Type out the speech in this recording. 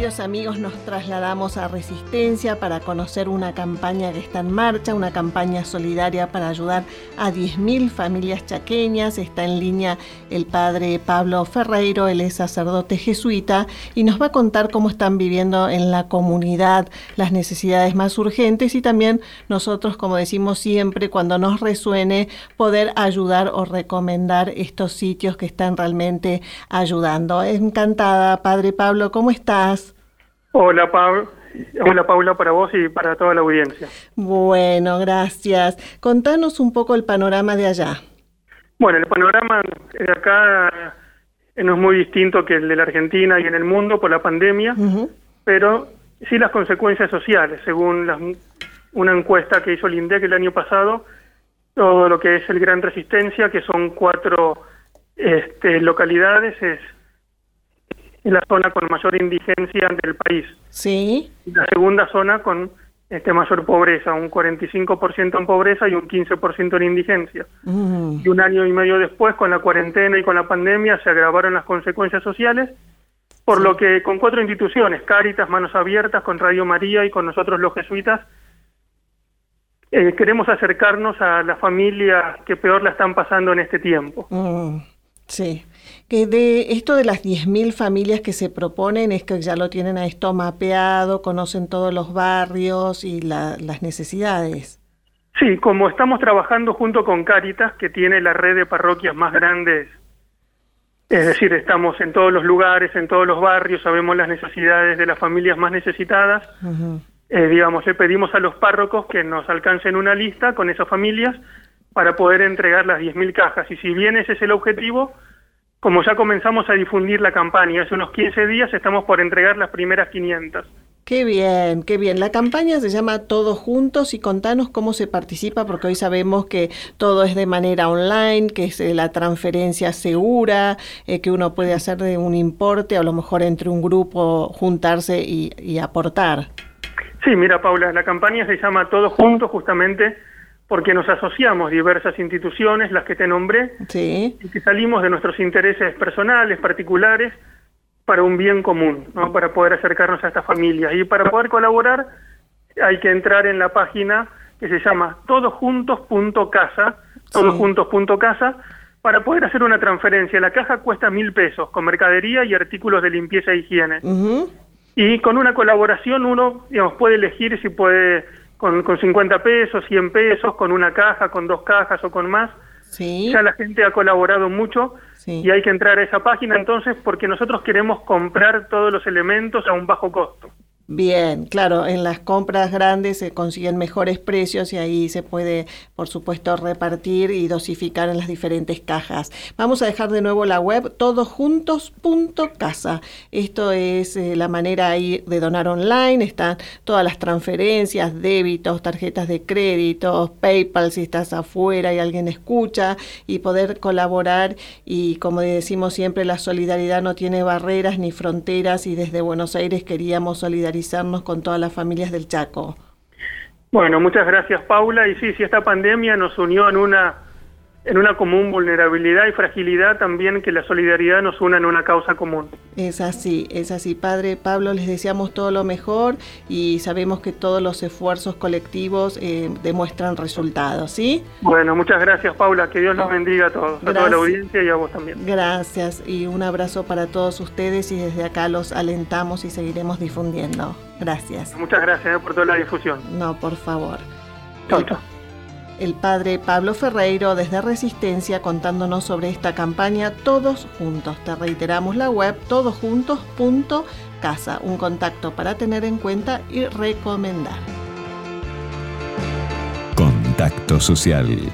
amigos, nos trasladamos a Resistencia para conocer una campaña que está en marcha, una campaña solidaria para ayudar a 10.000 familias chaqueñas. Está en línea el padre Pablo Ferreiro, él es sacerdote jesuita y nos va a contar cómo están viviendo en la comunidad las necesidades más urgentes y también nosotros, como decimos siempre, cuando nos resuene, poder ayudar o recomendar estos sitios que están realmente ayudando. Encantada, padre Pablo, ¿cómo estás? Hola, Pablo. Hola Paula para vos y para toda la audiencia. Bueno, gracias. Contanos un poco el panorama de allá. Bueno, el panorama de acá eh, no es muy distinto que el de la Argentina y en el mundo por la pandemia, pero sí las consecuencias sociales, según una encuesta que hizo el INDEC el año pasado, todo lo que es el Gran Resistencia, que son cuatro este, localidades, es es la zona con mayor indigencia del país. Sí. La segunda zona con este mayor pobreza, un 45% en pobreza y un 15% en indigencia. Mm. Y un año y medio después, con la cuarentena y con la pandemia, se agravaron las consecuencias sociales, por lo que con cuatro instituciones, Cáritas, Manos Abiertas, con Radio María y con nosotros los jesuitas, eh, queremos acercarnos a las familias que peor la están pasando en este tiempo. Mm. Sí que de esto de las 10.000 familias que se proponen es que ya lo tienen a esto mapeado, conocen todos los barrios y las necesidades. Sí, como estamos trabajando junto con Cáritas, que tiene la red de parroquias más grandes, es decir, estamos en todos los lugares, en todos los barrios, sabemos las necesidades de las familias más necesitadas, eh, digamos, le pedimos a los párrocos que nos alcancen una lista con esas familias para poder entregar las 10.000 cajas. Y si bien ese es el objetivo, como ya comenzamos a difundir la campaña, hace unos 15 días estamos por entregar las primeras 500. Qué bien, qué bien. La campaña se llama Todos Juntos y contanos cómo se participa, porque hoy sabemos que todo es de manera online, que es eh, la transferencia segura, eh, que uno puede hacer de un importe, a lo mejor entre un grupo juntarse y, y aportar. Sí, mira Paula, la campaña se llama Todos Juntos justamente porque nos asociamos diversas instituciones, las que te nombré, y que salimos de nuestros intereses personales, particulares, para un bien común, ¿no? para poder acercarnos a estas familias. Y para poder colaborar hay que entrar en la página que se llama todosjuntos.casa, todosjuntos.casa, para poder hacer una transferencia. La caja cuesta mil pesos, con mercadería y artículos de limpieza e higiene. Y con una colaboración uno digamos, puede elegir si puede con, con 50 pesos, 100 pesos, con una caja, con dos cajas o con más. Sí. Ya la gente ha colaborado mucho y hay que entrar a esa página entonces porque nosotros queremos comprar todos los elementos a un bajo costo. Bien, claro, en las compras grandes se consiguen mejores precios y ahí se puede, por supuesto, repartir y dosificar en las diferentes cajas. Vamos a dejar de nuevo la web todosjuntos.casa. Esto es eh, la manera ahí de donar online, están todas las transferencias, débitos, tarjetas de crédito, PayPal si estás afuera y alguien escucha y poder colaborar y como decimos siempre, la solidaridad no tiene barreras ni fronteras y desde Buenos Aires queríamos solidarizar con todas las familias del Chaco. Bueno, muchas gracias Paula. Y sí, si esta pandemia nos unió en una en una común vulnerabilidad y fragilidad también que la solidaridad nos una en una causa común. Es así, es así. Padre Pablo, les deseamos todo lo mejor y sabemos que todos los esfuerzos colectivos eh, demuestran resultados, ¿sí? Bueno, muchas gracias Paula, que Dios nos bendiga a todos, a toda la audiencia y a vos también. Gracias y un abrazo para todos ustedes y desde acá los alentamos y seguiremos difundiendo. Gracias. Muchas gracias eh, por toda la difusión. No, por favor. Chau, chau el padre Pablo Ferreiro desde Resistencia contándonos sobre esta campaña Todos Juntos. Te reiteramos la web todosjuntos.casa, un contacto para tener en cuenta y recomendar. Contacto social